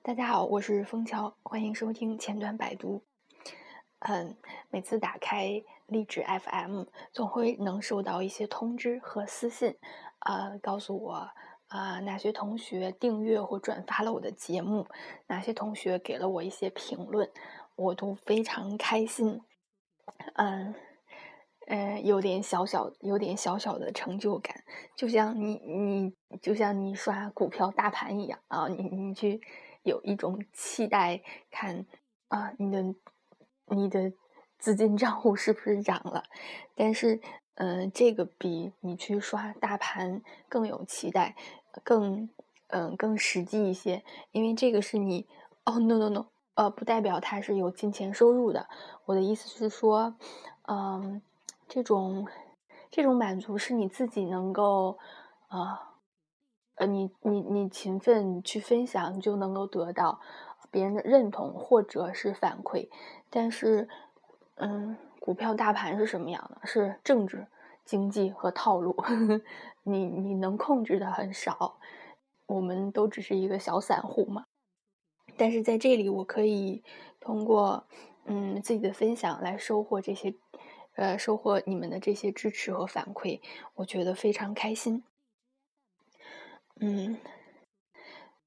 大家好，我是枫桥，欢迎收听前端百读。嗯，每次打开励志 FM，总会能收到一些通知和私信，呃，告诉我啊哪些同学订阅或转发了我的节目，哪些同学给了我一些评论，我都非常开心。嗯。嗯，有点小小，有点小小的成就感，就像你你就像你刷股票大盘一样啊，你你去有一种期待，看啊你的你的资金账户是不是涨了？但是，嗯，这个比你去刷大盘更有期待，更嗯更实际一些，因为这个是你哦，no no no，呃，不代表它是有金钱收入的。我的意思是说，嗯。这种这种满足是你自己能够，啊，呃，你你你勤奋去分享你就能够得到别人的认同或者是反馈，但是，嗯，股票大盘是什么样的？是政治、经济和套路，呵 呵你你能控制的很少，我们都只是一个小散户嘛。但是在这里，我可以通过嗯自己的分享来收获这些。呃，收获你们的这些支持和反馈，我觉得非常开心。嗯，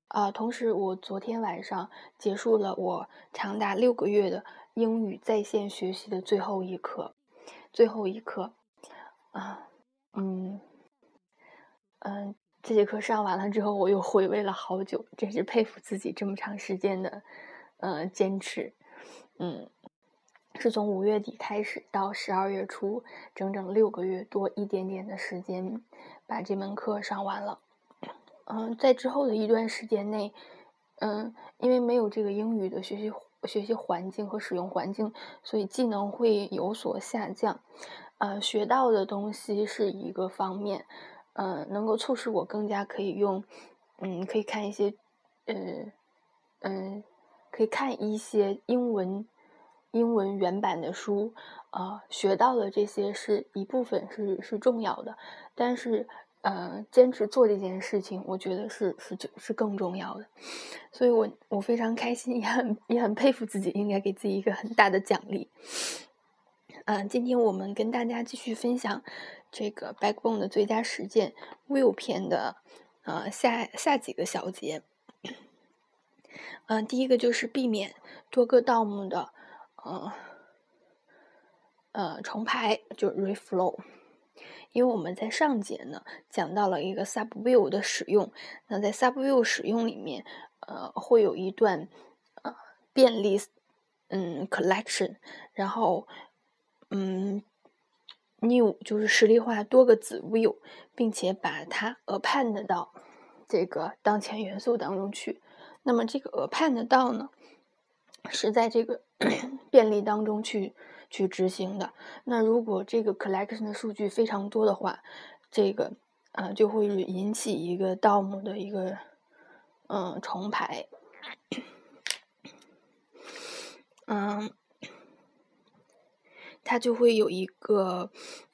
啊，同时我昨天晚上结束了我长达六个月的英语在线学习的最后一课，最后一课，啊，嗯，嗯，这节课上完了之后，我又回味了好久，真是佩服自己这么长时间的，呃，坚持，嗯。是从五月底开始到十二月初，整整六个月多一点点的时间，把这门课上完了。嗯，在之后的一段时间内，嗯，因为没有这个英语的学习学习环境和使用环境，所以技能会有所下降。呃，学到的东西是一个方面，嗯，能够促使我更加可以用，嗯，可以看一些，呃，嗯，可以看一些英文。英文原版的书，呃，学到的这些是一部分是是重要的，但是，呃，坚持做这件事情，我觉得是是是更重要的，所以我我非常开心，也很也很佩服自己，应该给自己一个很大的奖励。嗯，今天我们跟大家继续分享这个 Backbone 的最佳实践 Will 篇的，呃，下下几个小节。嗯，第一个就是避免多个 DOM 的。呃，呃，重排就 reflow，因为我们在上节呢讲到了一个 subview 的使用，那在 subview 使用里面，呃，会有一段呃便利，嗯，collection，然后嗯，new 就是实例化多个子 view，并且把它 append 到这个当前元素当中去，那么这个 append 到呢？是在这个 便利当中去去执行的。那如果这个 collection 的数据非常多的话，这个啊就会引起一个 DOM 的一个嗯重排，嗯，它就会有一个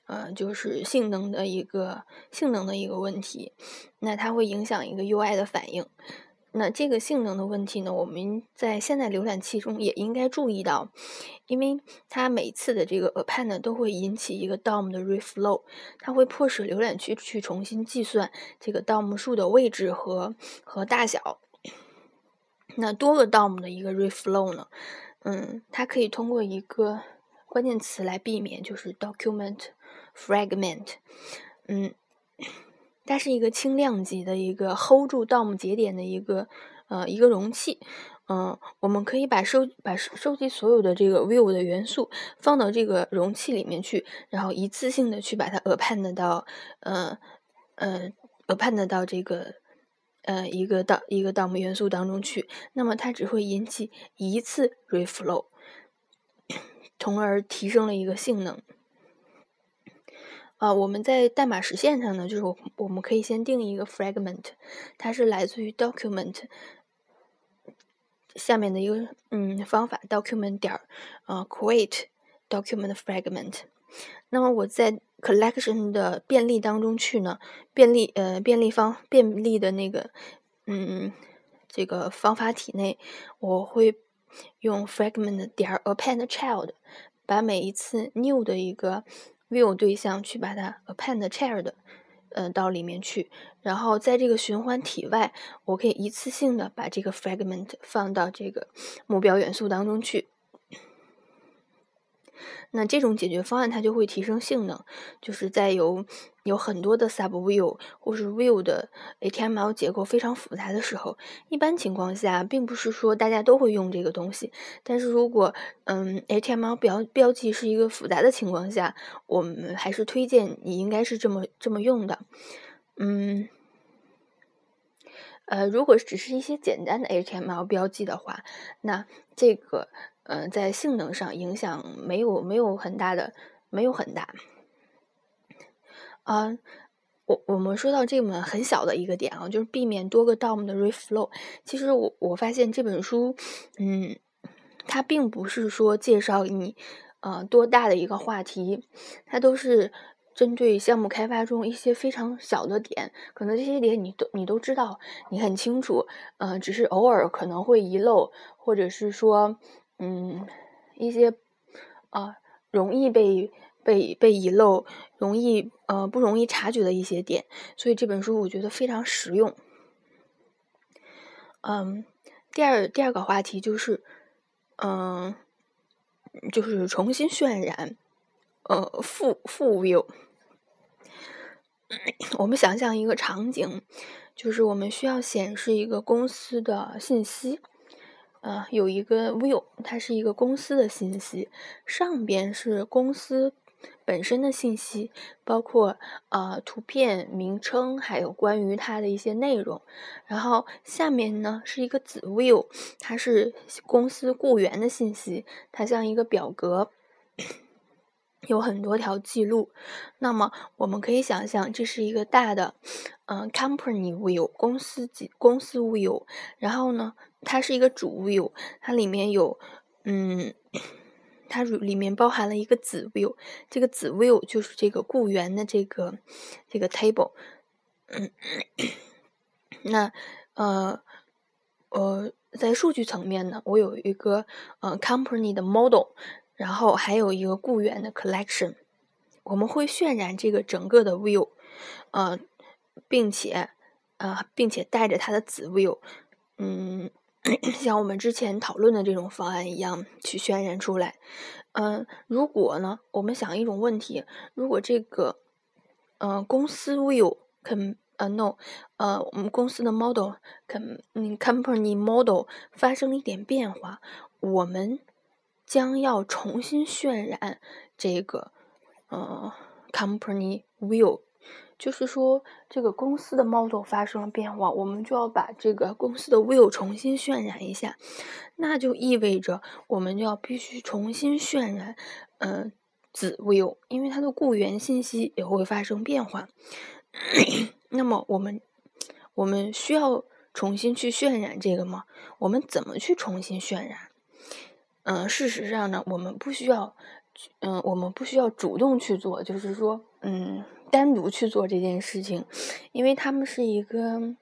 呃就是性能的一个性能的一个问题，那它会影响一个 UI 的反应。那这个性能的问题呢，我们在现在浏览器中也应该注意到，因为它每次的这个 append 都会引起一个 DOM 的 reflow，它会迫使浏览器去重新计算这个 DOM 数的位置和和大小。那多个 DOM 的一个 reflow 呢，嗯，它可以通过一个关键词来避免，就是 document fragment，嗯。它是一个轻量级的一个 hold 住 DOM 节点的一个呃一个容器，嗯，我们可以把收把收集所有的这个 view 的元素放到这个容器里面去，然后一次性的去把它 append 到呃呃 append 到这个呃一个到一个 DOM 元素当中去，那么它只会引起一次 reflow，从而提升了一个性能。啊，我们在代码实现上呢，就是我我们可以先定一个 fragment，它是来自于 document 下面的一个嗯方法，document 点儿啊 create document fragment。那么我在 collection 的便利当中去呢，便利呃便利方便利的那个嗯这个方法体内，我会用 fragment 点 append child，把每一次 new 的一个 view 对象去把它 append child，呃，到里面去。然后在这个循环体外，我可以一次性的把这个 fragment 放到这个目标元素当中去。那这种解决方案它就会提升性能，就是在有有很多的 sub view 或是 view 的 HTML 结构非常复杂的时候，一般情况下并不是说大家都会用这个东西。但是如果嗯 HTML 标标记是一个复杂的情况下，我们还是推荐你应该是这么这么用的。嗯，呃，如果只是一些简单的 HTML 标记的话，那这个。嗯，在性能上影响没有没有很大的，没有很大。啊，我我们说到这么很小的一个点啊，就是避免多个 DOM 的 reflow。其实我我发现这本书，嗯，它并不是说介绍你呃多大的一个话题，它都是针对项目开发中一些非常小的点，可能这些点你都你都知道，你很清楚，呃，只是偶尔可能会遗漏，或者是说。嗯，一些啊容易被被被遗漏、容易呃不容易察觉的一些点，所以这本书我觉得非常实用。嗯，第二第二个话题就是，嗯，就是重新渲染呃副副 view。我们想象一个场景，就是我们需要显示一个公司的信息。呃，有一个 view，它是一个公司的信息，上边是公司本身的信息，包括呃图片、名称，还有关于它的一些内容。然后下面呢是一个子 view，它是公司雇员的信息，它像一个表格，有很多条记录。那么我们可以想象，这是一个大的，嗯，company view，公司级公司 view。然后呢？它是一个主 view，它里面有，嗯，它里面包含了一个子 view，这个子 view 就是这个雇员的这个这个 table，嗯，那呃呃，在数据层面呢，我有一个呃 company 的 model，然后还有一个雇员的 collection，我们会渲染这个整个的 view，呃，并且呃，并且带着它的子 view，嗯。像我们之前讨论的这种方案一样去渲染出来，嗯，如果呢，我们想一种问题，如果这个，嗯，公司 will can 呃 no，呃，我们公司的 model can 嗯 company model 发生了一点变化，我们将要重新渲染这个，呃，company will。就是说，这个公司的 model 发生了变化，我们就要把这个公司的 view 重新渲染一下，那就意味着我们就要必须重新渲染，嗯，子 view，因为它的雇员信息也会发生变化。那么我们我们需要重新去渲染这个吗？我们怎么去重新渲染？嗯，事实上呢，我们不需要，嗯，我们不需要主动去做，就是说，嗯。单独去做这件事情，因为他们是一个，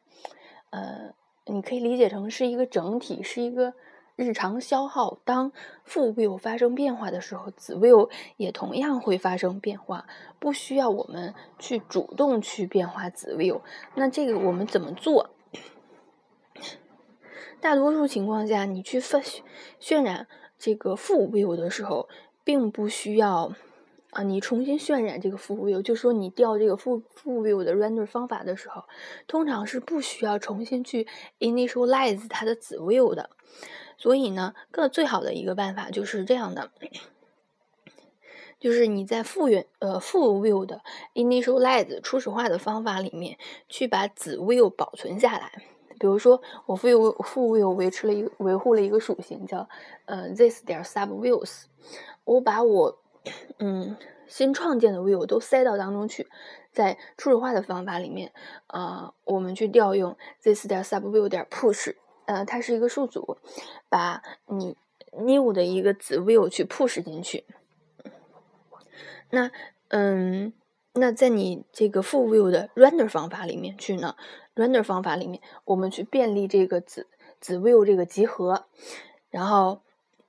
呃，你可以理解成是一个整体，是一个日常消耗。当负 view 发生变化的时候，子 view 也同样会发生变化，不需要我们去主动去变化子 view。那这个我们怎么做？大多数情况下，你去渲渲染这个负 view 的时候，并不需要。啊，你重新渲染这个副 view，就是说你调这个副副 view 的 render 方法的时候，通常是不需要重新去 initialize 它的子 view 的。所以呢，更最好的一个办法就是这样的，就是你在复原呃副 view 的 initialize 初始化的方法里面，去把子 view 保存下来。比如说，我副 view 副 view 维持了一个维护了一个属性叫呃 this 点 sub views，我把我嗯，新创建的 view 都塞到当中去，在初始化的方法里面，呃，我们去调用 this 点 sub view 点 push，呃，它是一个数组，把你 new 的一个子 view 去 push 进去。那，嗯，那在你这个副 view 的 render 方法里面去呢，render 方法里面，我们去便利这个子子 will 这个集合，然后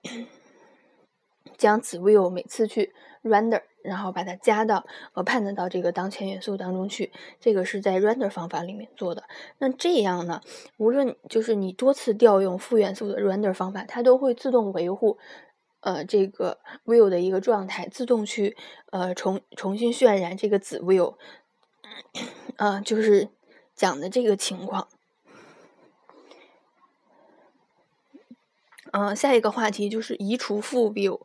将子 will 每次去 render，然后把它加到 append 到这个当前元素当中去。这个是在 render 方法里面做的。那这样呢，无论就是你多次调用副元素的 render 方法，它都会自动维护呃这个 will 的一个状态，自动去呃重重新渲染这个子 will，啊，就是讲的这个情况。嗯，下一个话题就是移除副 view。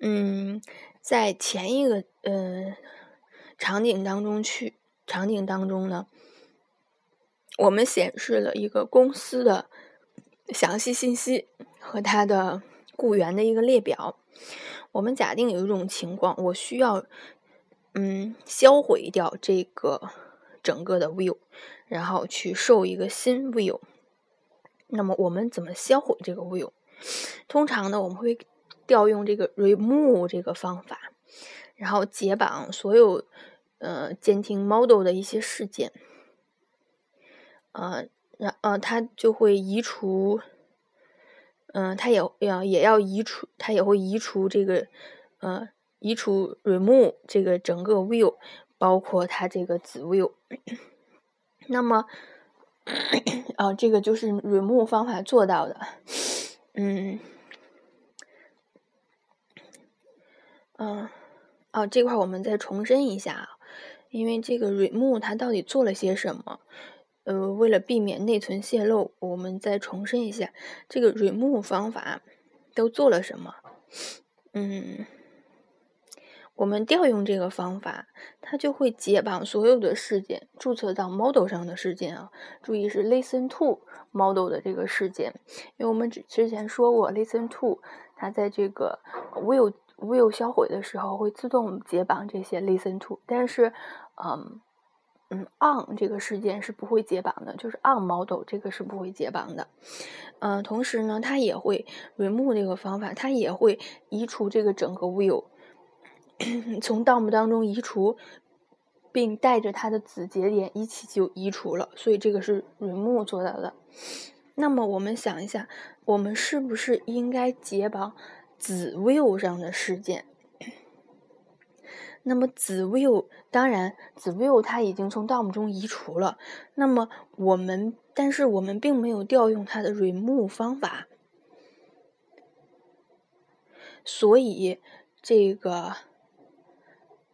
嗯，在前一个呃场景当中去场景当中呢，我们显示了一个公司的详细信息和它的雇员的一个列表。我们假定有一种情况，我需要嗯销毁掉这个整个的 view，然后去受一个新 view。那么我们怎么销毁这个 view？通常呢，我们会调用这个 remove 这个方法，然后解绑所有呃监听 model 的一些事件，呃，然呃，它就会移除，嗯，它也要也要移除，它也会移除这个呃移除 remove 这个整个 view，包括它这个子 view。那么。啊，这个就是 remove 方法做到的，嗯，嗯，哦，这块我们再重申一下啊，因为这个 remove 它到底做了些什么？呃，为了避免内存泄露，我们再重申一下这个 remove 方法都做了什么？嗯。我们调用这个方法，它就会解绑所有的事件，注册到 model 上的事件啊。注意是 listen to model 的这个事件，因为我们之之前说过，listen to 它在这个 will will 销毁的时候会自动解绑这些 listen to，但是，嗯嗯，on 这个事件是不会解绑的，就是 on model 这个是不会解绑的。嗯，同时呢，它也会 remove 这个方法，它也会移除这个整个 will。从 DOM 当中移除，并带着它的子节点一起就移除了，所以这个是 remove 做到的。那么我们想一下，我们是不是应该解绑子 view 上的事件？那么子 view 当然子 view 它已经从 DOM 中移除了，那么我们但是我们并没有调用它的 remove 方法，所以这个。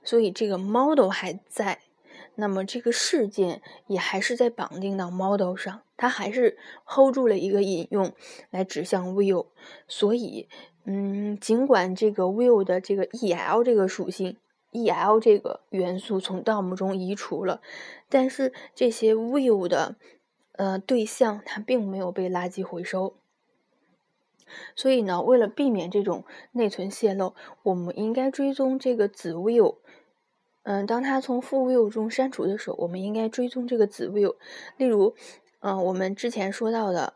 所以这个 model 还在，那么这个事件也还是在绑定到 model 上，它还是 hold 住了一个引用来指向 view。所以，嗯，尽管这个 view 的这个 el 这个属性，el 这个元素从 DOM 中移除了，但是这些 view 的呃对象它并没有被垃圾回收。所以呢，为了避免这种内存泄露，我们应该追踪这个子 view。嗯，当它从父 view 中删除的时候，我们应该追踪这个子 view。例如，嗯，我们之前说到的，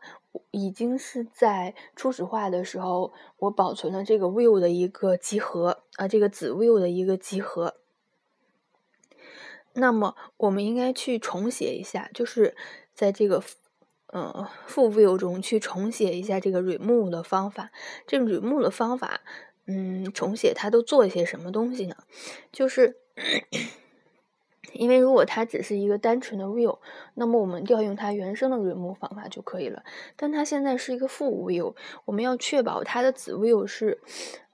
已经是在初始化的时候，我保存了这个 view 的一个集合啊，这个子 view 的一个集合。那么，我们应该去重写一下，就是在这个嗯副 view 中去重写一下这个 remove 的方法。这个 remove 的方法，嗯，重写它都做一些什么东西呢？就是。因为如果它只是一个单纯的 view，那么我们调用它原生的 remove 方法就可以了。但它现在是一个负 view，我们要确保它的子 view 是，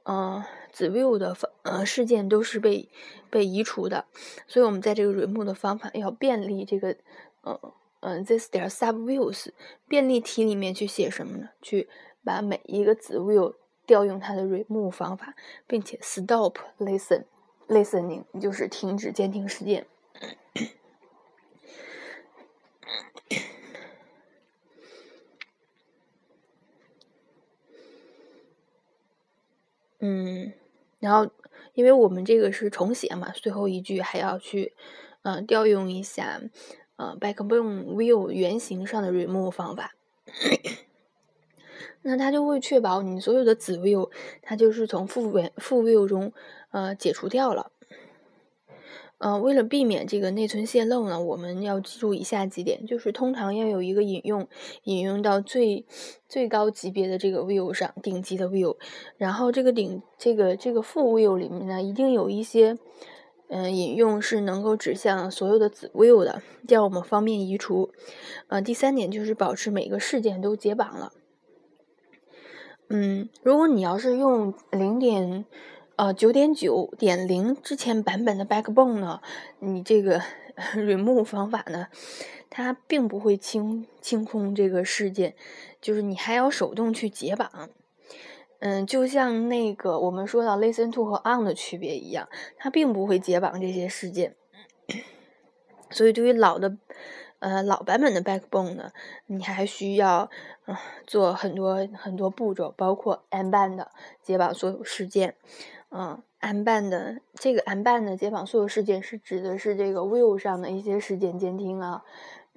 嗯，子 view 的呃事件都是被被移除的。所以我们在这个 remove 的方法要便利这个，嗯嗯，this 点 sub views 便利题里面去写什么呢？去把每一个子 view 调用它的 remove 方法，并且 stop listen。Listening 就是停止监听事件。嗯，然后因为我们这个是重写嘛，最后一句还要去嗯调用一下呃 Backbone View 原型上的 remove 方法。那它就会确保你所有的子 view，它就是从副元副 view 中呃解除掉了。呃，为了避免这个内存泄漏呢，我们要记住以下几点，就是通常要有一个引用，引用到最最高级别的这个 view 上，顶级的 view，然后这个顶这个这个副 view 里面呢，一定有一些。嗯，引用是能够指向所有的子 view 的，这样我们方便移除。呃，第三点就是保持每个事件都解绑了。嗯，如果你要是用零点呃九点九点零之前版本的 Backbone 呢，你这个 remove 方法呢，它并不会清清空这个事件，就是你还要手动去解绑。嗯，就像那个我们说到 listen to 和 on 的区别一样，它并不会解绑这些事件。所以对于老的，呃老版本的 backbone 呢，你还需要嗯做很多很多步骤，包括 unband 解绑所有事件。嗯，unband 这个 unband 解绑所有事件是指的是这个 view 上的一些事件监听啊。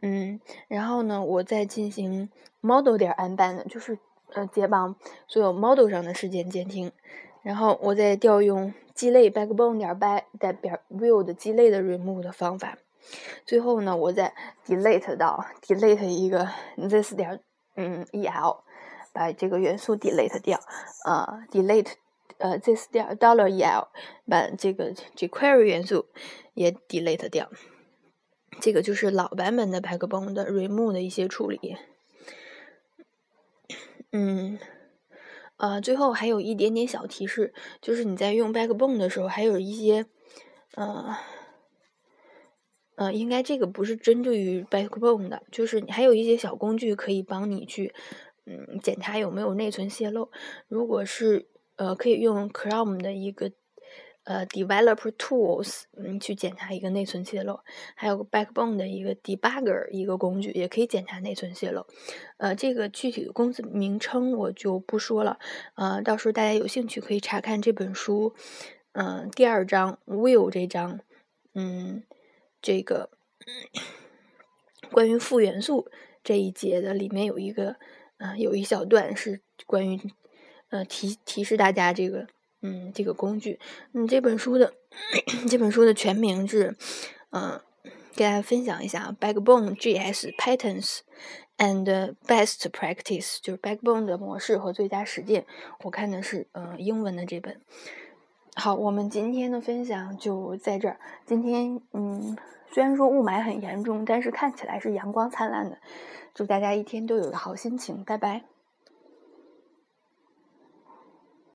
嗯，然后呢，我再进行 model 点 unband，就是。呃，解绑所有 model 上的事件监听，然后我再调用鸡肋 backbone 点 by 代表 view 的鸡肋的 remove 的方法，最后呢，我再 delete 到 delete 一个 this 点嗯 el，把这个元素 delete 掉，呃 delete 呃 this 点 dollar el，把这个 jQuery 元素也 delete 掉，这个就是老版本的 backbone 的 remove 的一些处理。嗯，呃，最后还有一点点小提示，就是你在用 Backbone 的时候，还有一些，呃，呃，应该这个不是针对于 Backbone 的，就是还有一些小工具可以帮你去，嗯，检查有没有内存泄露。如果是，呃，可以用 Chrome 的一个。呃，developer tools，嗯，去检查一个内存泄漏，还有 backbone 的一个 debugger 一个工具，也可以检查内存泄漏。呃，这个具体的公司名称我就不说了，呃，到时候大家有兴趣可以查看这本书，嗯，第二章 will 这章，嗯，这个关于负元素这一节的里面有一个，呃，有一小段是关于，呃，提提示大家这个。嗯，这个工具，嗯，这本书的 这本书的全名是，嗯，给大家分享一下，Backbone JS Patterns and Best Practice，就是 Backbone 的模式和最佳实践。我看的是，呃，英文的这本。好，我们今天的分享就在这儿。今天，嗯，虽然说雾霾很严重，但是看起来是阳光灿烂的。祝大家一天都有个好心情，拜拜。